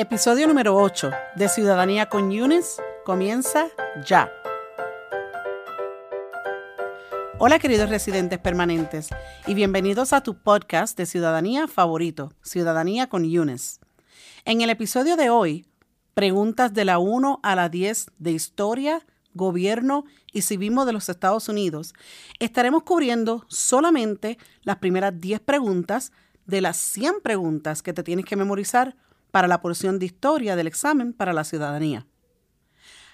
Episodio número 8 de Ciudadanía con Yunes comienza ya. Hola queridos residentes permanentes y bienvenidos a tu podcast de ciudadanía favorito, Ciudadanía con Yunes. En el episodio de hoy, preguntas de la 1 a la 10 de historia, gobierno y civismo de los Estados Unidos, estaremos cubriendo solamente las primeras 10 preguntas de las 100 preguntas que te tienes que memorizar para la porción de historia del examen para la ciudadanía.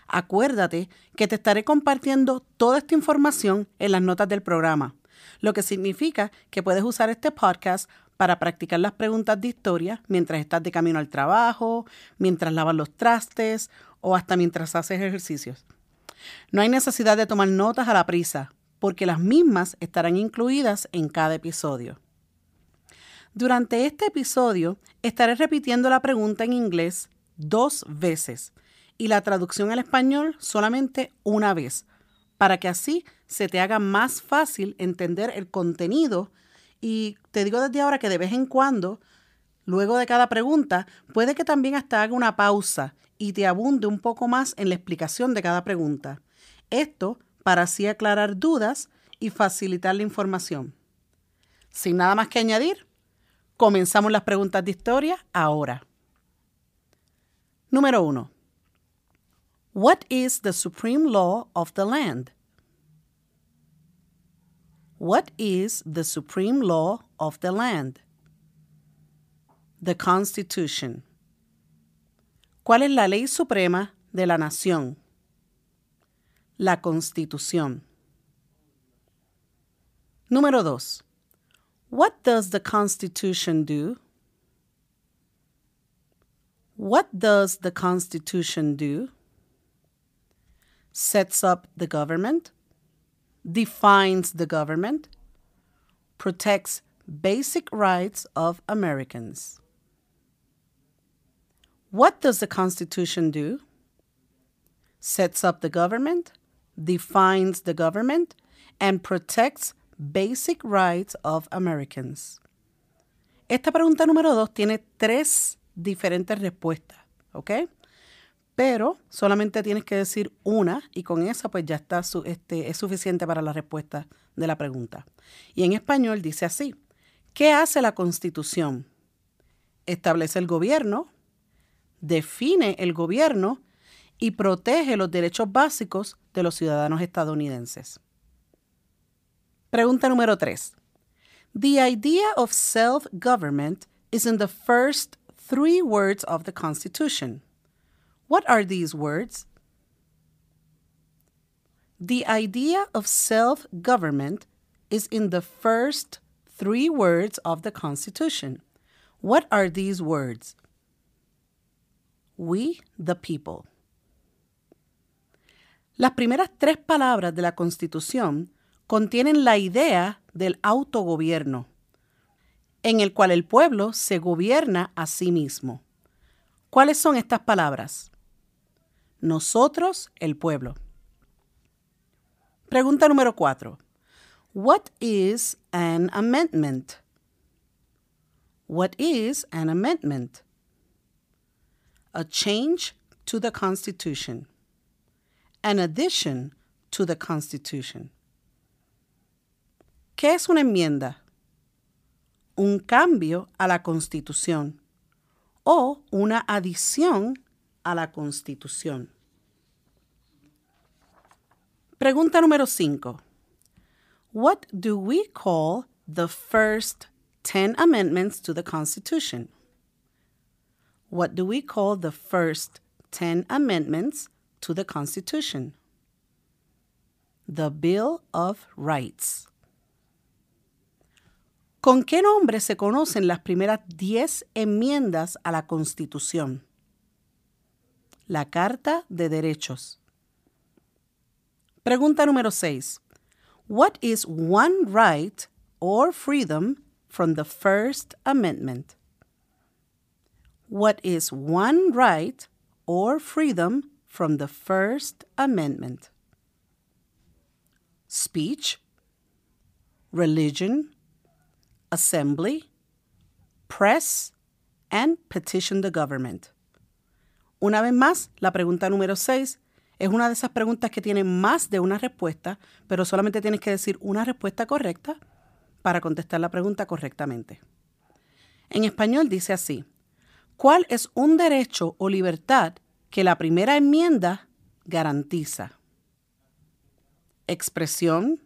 Acuérdate que te estaré compartiendo toda esta información en las notas del programa, lo que significa que puedes usar este podcast para practicar las preguntas de historia mientras estás de camino al trabajo, mientras lavas los trastes o hasta mientras haces ejercicios. No hay necesidad de tomar notas a la prisa, porque las mismas estarán incluidas en cada episodio. Durante este episodio estaré repitiendo la pregunta en inglés dos veces y la traducción al español solamente una vez, para que así se te haga más fácil entender el contenido y te digo desde ahora que de vez en cuando, luego de cada pregunta, puede que también hasta haga una pausa y te abunde un poco más en la explicación de cada pregunta. Esto para así aclarar dudas y facilitar la información. Sin nada más que añadir, Comenzamos las preguntas de historia ahora. Número 1. What is the supreme law of the land? What is the supreme law of the land? The Constitution. ¿Cuál es la ley suprema de la nación? La Constitución. Número 2. What does the Constitution do? What does the Constitution do? Sets up the government, defines the government, protects basic rights of Americans. What does the Constitution do? Sets up the government, defines the government, and protects Basic Rights of Americans. Esta pregunta número dos tiene tres diferentes respuestas, ¿ok? Pero solamente tienes que decir una y con esa pues ya está este, es suficiente para la respuesta de la pregunta. Y en español dice así, ¿qué hace la Constitución? Establece el gobierno, define el gobierno y protege los derechos básicos de los ciudadanos estadounidenses. Pregunta número tres. The idea of self government is in the first three words of the Constitution. What are these words? The idea of self government is in the first three words of the Constitution. What are these words? We, the people. Las primeras tres palabras de la Constitución contienen la idea del autogobierno, en el cual el pueblo se gobierna a sí mismo. ¿Cuáles son estas palabras? Nosotros, el pueblo. Pregunta número cuatro. What is an amendment? What is an amendment? A change to the Constitution. An addition to the Constitution. ¿Qué es una enmienda? Un cambio a la Constitución o una adición a la Constitución. Pregunta número 5. What do we call the first 10 amendments to the Constitution? What do we call the first 10 amendments to the Constitution? The Bill of Rights. ¿Con qué nombre se conocen las primeras 10 enmiendas a la Constitución? La Carta de Derechos. Pregunta número 6. What is one right or freedom from the First Amendment? What is one right or freedom from the First Amendment? Speech, religion, assembly, press, and petition the government. Una vez más, la pregunta número 6 es una de esas preguntas que tiene más de una respuesta, pero solamente tienes que decir una respuesta correcta para contestar la pregunta correctamente. En español dice así, ¿cuál es un derecho o libertad que la primera enmienda garantiza? Expresión,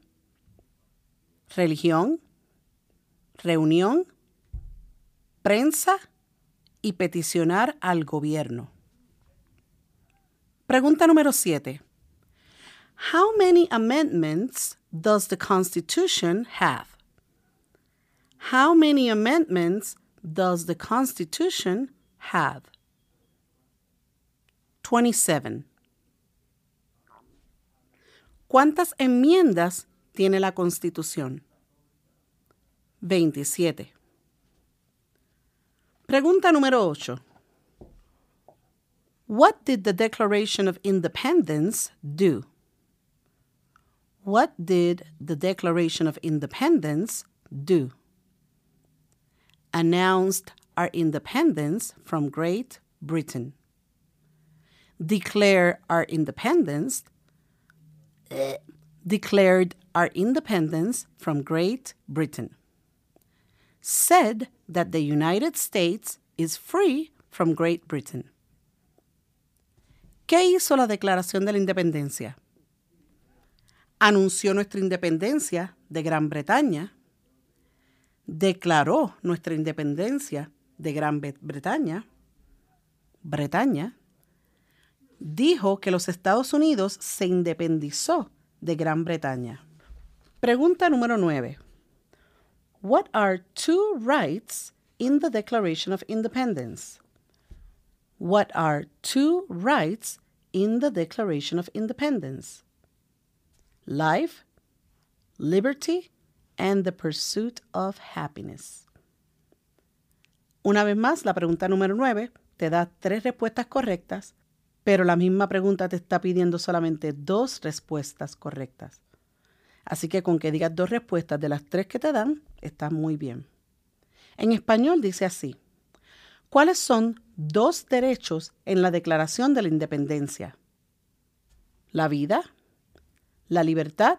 religión, reunión, prensa y peticionar al gobierno. Pregunta número 7. How many amendments does the Constitution have? How many amendments does the Constitution have? 27. ¿Cuántas enmiendas tiene la Constitución? 27. Pregunta número 8. What did the Declaration of Independence do? What did the Declaration of Independence do? Announced our independence from Great Britain. Declare our independence. Eh, declared our independence from Great Britain. Said that the United States is free from Great Britain. ¿Qué hizo la Declaración de la Independencia? Anunció nuestra independencia de Gran Bretaña, declaró nuestra independencia de Gran Bretaña, Bretaña, dijo que los Estados Unidos se independizó de Gran Bretaña. Pregunta número 9. What are two rights in the Declaration of Independence? What are two rights in the Declaration of Independence? Life, liberty, and the pursuit of happiness. Una vez más, la pregunta número 9 te da tres respuestas correctas, pero la misma pregunta te está pidiendo solamente dos respuestas correctas. Así que con que digas dos respuestas de las tres que te dan, está muy bien. En español dice así. ¿Cuáles son dos derechos en la Declaración de la Independencia? La vida, la libertad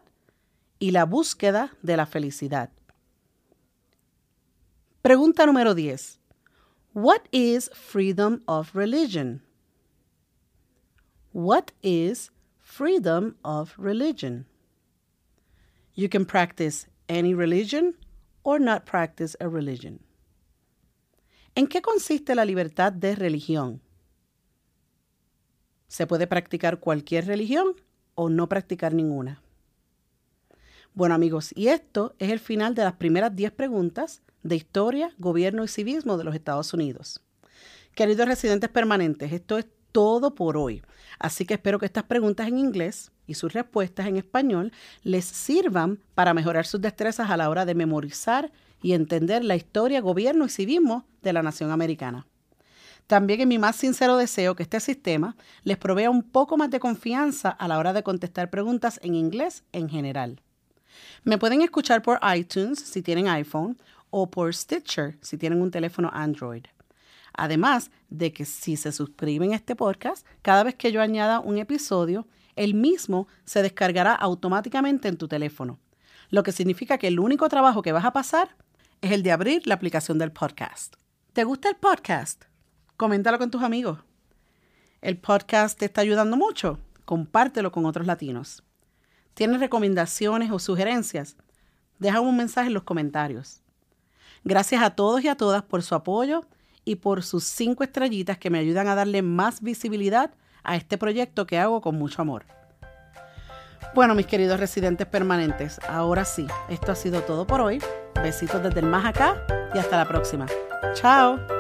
y la búsqueda de la felicidad. Pregunta número 10. What is freedom of religion? What is freedom of religion? You can practice any religion or not practice a religion. ¿En qué consiste la libertad de religión? ¿Se puede practicar cualquier religión o no practicar ninguna? Bueno amigos, y esto es el final de las primeras 10 preguntas de historia, gobierno y civismo de los Estados Unidos. Queridos residentes permanentes, esto es todo por hoy. Así que espero que estas preguntas en inglés y sus respuestas en español les sirvan para mejorar sus destrezas a la hora de memorizar y entender la historia, gobierno y civismo de la nación americana. También es mi más sincero deseo que este sistema les provea un poco más de confianza a la hora de contestar preguntas en inglés en general. Me pueden escuchar por iTunes si tienen iPhone o por Stitcher si tienen un teléfono Android. Además de que si se suscriben a este podcast, cada vez que yo añada un episodio, el mismo se descargará automáticamente en tu teléfono, lo que significa que el único trabajo que vas a pasar es el de abrir la aplicación del podcast. ¿Te gusta el podcast? Coméntalo con tus amigos. ¿El podcast te está ayudando mucho? Compártelo con otros latinos. ¿Tienes recomendaciones o sugerencias? Deja un mensaje en los comentarios. Gracias a todos y a todas por su apoyo y por sus cinco estrellitas que me ayudan a darle más visibilidad a este proyecto que hago con mucho amor. Bueno, mis queridos residentes permanentes, ahora sí, esto ha sido todo por hoy. Besitos desde el más acá y hasta la próxima. Chao.